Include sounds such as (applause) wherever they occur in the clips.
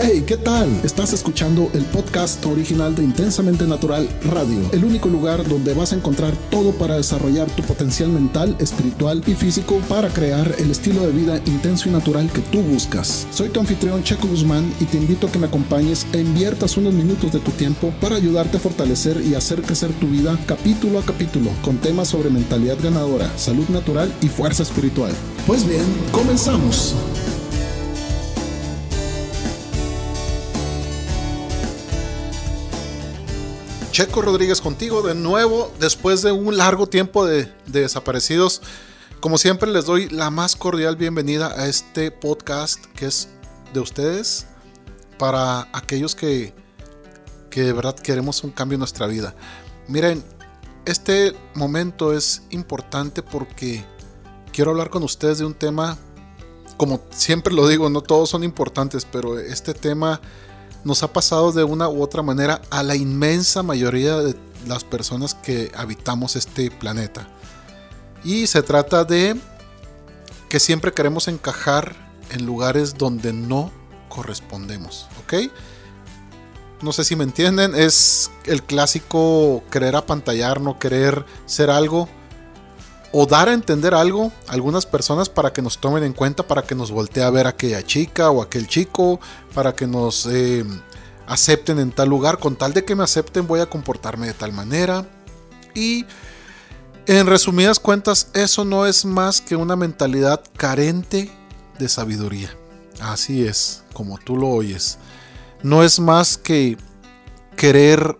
Hey, ¿qué tal? Estás escuchando el podcast original de Intensamente Natural Radio, el único lugar donde vas a encontrar todo para desarrollar tu potencial mental, espiritual y físico para crear el estilo de vida intenso y natural que tú buscas. Soy tu anfitrión Checo Guzmán y te invito a que me acompañes e inviertas unos minutos de tu tiempo para ayudarte a fortalecer y hacer crecer tu vida capítulo a capítulo con temas sobre mentalidad ganadora, salud natural y fuerza espiritual. Pues bien, comenzamos. Checo Rodríguez contigo de nuevo después de un largo tiempo de, desaparecidos. Como siempre les doy la más cordial bienvenida a este podcast que es de ustedes para aquellos que, que de verdad queremos un cambio en nuestra vida. Miren, este momento es importante porque quiero hablar con ustedes de un tema, como siempre lo digo, no todos son importantes, pero este tema nos ha pasado de una u otra manera a la inmensa mayoría de las personas que habitamos este planeta. Y se trata de que siempre queremos encajar en lugares donde no correspondemos, ¿ok? No sé si me entienden, es el clásico querer apantallar, no querer ser algo o dar a entender algo a algunas personas para que nos tomen en cuenta, para que nos voltee a ver aquella chica o aquel chico, para que nos eh, acepten en tal lugar. Con tal de que me acepten voy a comportarme de tal manera. Y en resumidas cuentas, eso no es más que una mentalidad carente de sabiduría. Así es, como tú lo oyes. No es más que querer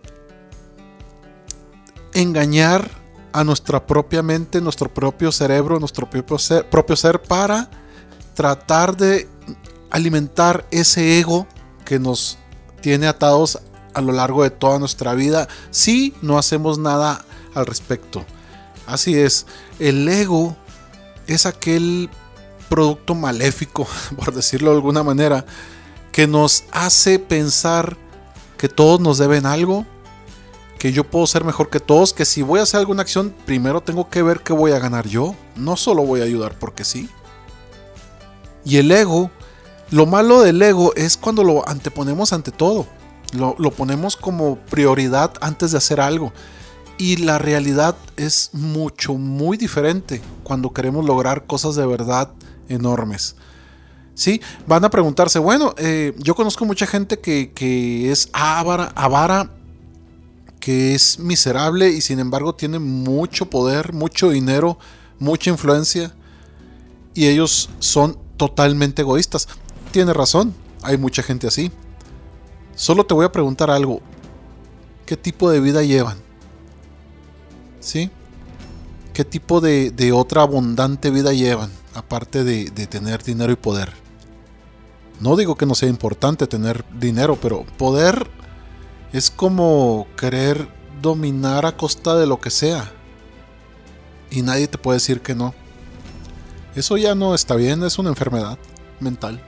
engañar a nuestra propia mente, nuestro propio cerebro, nuestro propio ser, propio ser para tratar de alimentar ese ego que nos tiene atados a lo largo de toda nuestra vida si no hacemos nada al respecto. Así es, el ego es aquel producto maléfico, (laughs) por decirlo de alguna manera, que nos hace pensar que todos nos deben algo, que yo puedo ser mejor que todos, que si voy a hacer alguna acción, primero tengo que ver qué voy a ganar yo, no solo voy a ayudar porque sí. Y el ego, lo malo del ego es cuando lo anteponemos ante todo, lo, lo ponemos como prioridad antes de hacer algo. Y la realidad es mucho, muy diferente cuando queremos lograr cosas de verdad enormes. ¿sí? Van a preguntarse, bueno, eh, yo conozco mucha gente que, que es avara, avara que es miserable y sin embargo tiene mucho poder, mucho dinero, mucha influencia y ellos son totalmente egoístas. Tiene razón, hay mucha gente así. Solo te voy a preguntar algo. ¿Qué tipo de vida llevan? ¿Sí? ¿Qué tipo de, otra abundante vida llevan? Aparte de, de tener dinero y poder. No digo que no sea importante tener dinero, pero poder es como querer dominar a costa de lo que sea. Y nadie te puede decir que no. Eso ya no está bien, es una enfermedad mental.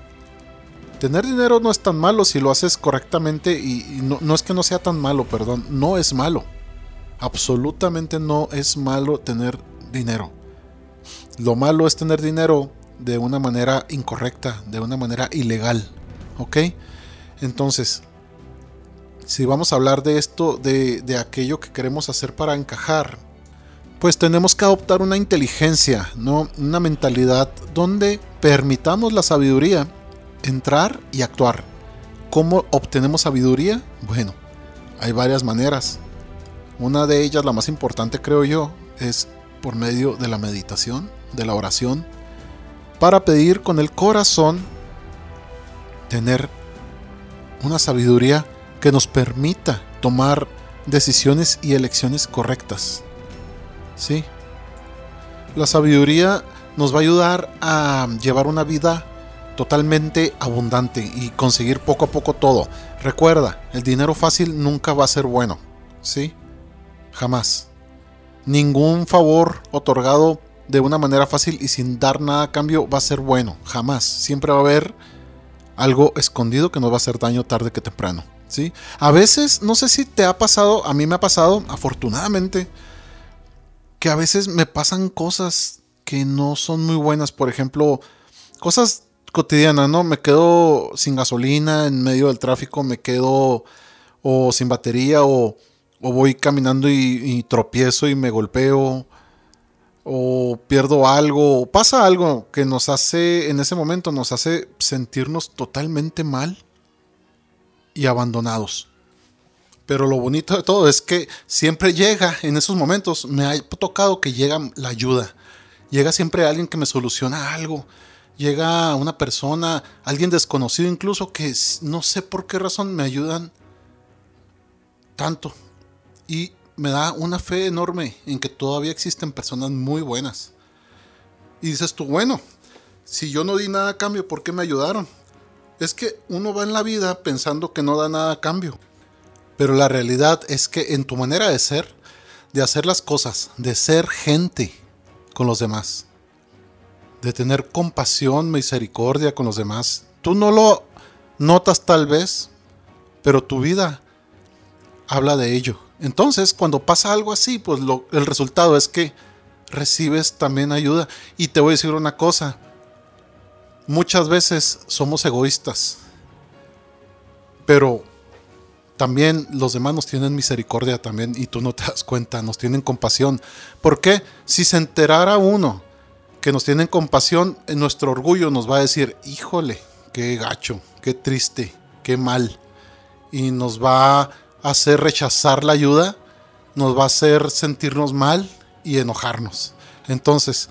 Tener dinero no es tan malo si lo haces correctamente y, no, es que no sea tan malo, perdón, no es malo. Absolutamente no es malo tener dinero. Lo malo es tener dinero de una manera incorrecta, de una manera ilegal. ¿Ok? Entonces, si vamos a hablar de esto, de, aquello que queremos hacer para encajar, pues tenemos que adoptar una inteligencia, ¿no? una mentalidad donde permitamos la sabiduría entrar y actuar. ¿Cómo obtenemos sabiduría? Bueno, hay varias maneras. Una de ellas, la más importante creo yo, es por medio de la meditación, de la oración, para pedir con el corazón tener una sabiduría que nos permita tomar decisiones y elecciones correctas. ¿Sí? La sabiduría nos va a ayudar a llevar una vida totalmente abundante y conseguir poco a poco todo. Recuerda, el dinero fácil nunca va a ser bueno. ¿Sí? Jamás. Ningún favor otorgado de una manera fácil y sin dar nada a cambio va a ser bueno. Jamás. Siempre va a haber algo escondido que nos va a hacer daño tarde que temprano. ¿Sí? A veces, no sé si te ha pasado, a mí me ha pasado, afortunadamente, que a veces me pasan cosas que no son muy buenas. Por ejemplo, cosas cotidiana, ¿no? Me quedo sin gasolina en medio del tráfico, me quedo o sin batería o, voy caminando y, tropiezo y me golpeo o pierdo algo o pasa algo que nos hace en ese momento nos hace sentirnos totalmente mal y abandonados. Pero lo bonito de todo es que siempre llega en esos momentos, me ha tocado que llega la ayuda. Llega siempre alguien que me soluciona algo. Llega una persona, alguien desconocido incluso, que no sé por qué razón me ayudan tanto. Y me da una fe enorme en que todavía existen personas muy buenas. Y dices tú, bueno, si yo no di nada a cambio, ¿por qué me ayudaron? Es que uno va en la vida pensando que no da nada a cambio. Pero la realidad es que en tu manera de ser, de hacer las cosas, de ser gente con los demás, de tener compasión, misericordia con los demás, tú no lo notas tal vez, pero tu vida habla de ello. Entonces, cuando pasa algo así, pues el resultado es que recibes también ayuda. Y te voy a decir una cosa, muchas veces somos egoístas, pero también los demás nos tienen misericordia también y tú no te das cuenta, nos tienen compasión. ¿Por qué? Si se enterara uno que nos tienen compasión, en nuestro orgullo nos va a decir, híjole, qué gacho, qué triste, qué mal. Y nos va a hacer rechazar la ayuda, nos va a hacer sentirnos mal y enojarnos. Entonces,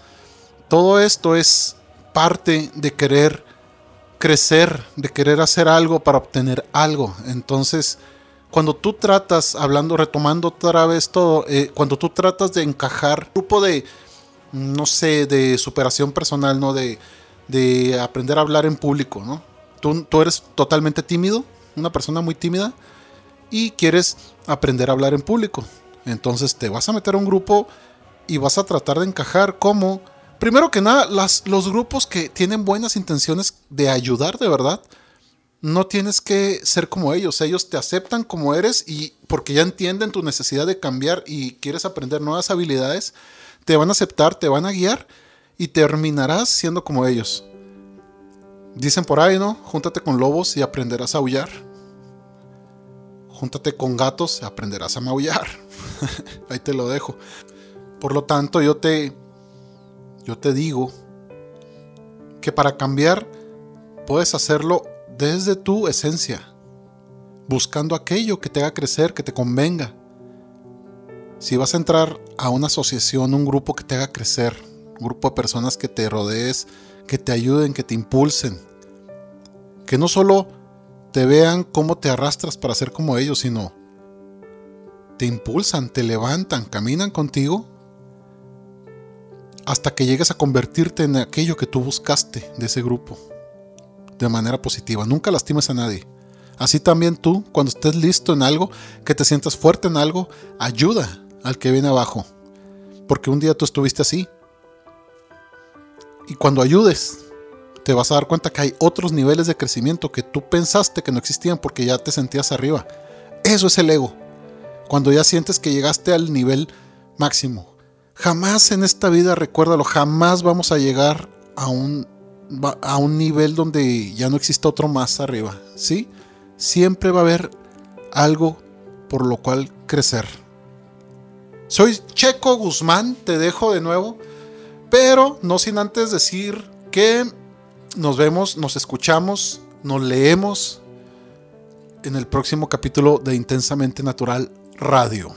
todo esto es parte de querer crecer, de querer hacer algo para obtener algo. Entonces, cuando tú tratas, hablando, retomando otra vez todo, eh, cuando tú tratas de encajar grupo de, no sé, de superación personal, ¿no? De, de aprender a hablar en público, ¿no? Tú, tú eres totalmente tímido, una persona muy tímida, y quieres aprender a hablar en público. Entonces te vas a meter a un grupo y vas a tratar de encajar como, primero que nada, los grupos que tienen buenas intenciones de ayudar de verdad, no tienes que ser como ellos. Ellos te aceptan como eres y porque ya entienden tu necesidad de cambiar y quieres aprender nuevas habilidades, te van a aceptar, te van a guiar y terminarás siendo como ellos. Dicen por ahí, ¿no? Júntate con lobos y aprenderás a aullar. Júntate con gatos y aprenderás a maullar. (laughs) ahí te lo dejo. Por lo tanto, yo te yo te digo que para cambiar puedes hacerlo desde tu esencia, buscando aquello que te haga crecer, que te convenga. Si vas a entrar a una asociación, un grupo que te haga crecer, un grupo de personas que te rodees, que te ayuden, que te impulsen, que no solo te vean cómo te arrastras para ser como ellos, sino te impulsan, te levantan, caminan contigo hasta que llegues a convertirte en aquello que tú buscaste de ese grupo de manera positiva. Nunca lastimes a nadie. Así también tú, cuando estés listo en algo, que te sientas fuerte en algo, ayuda al que viene abajo. Porque un día tú estuviste así. Y cuando ayudes, te vas a dar cuenta que hay otros niveles de crecimiento que tú pensaste que no existían porque ya te sentías arriba. Eso es el ego. Cuando ya sientes que llegaste al nivel máximo. Jamás en esta vida, recuérdalo, jamás vamos a llegar a un a un nivel donde ya no exista otro más arriba, ¿sí? Siempre va a haber algo por lo cual crecer. Soy Checo Guzmán, te dejo de nuevo, pero no sin antes decir que nos vemos, nos escuchamos, nos leemos en el próximo capítulo de Intensamente Natural Radio.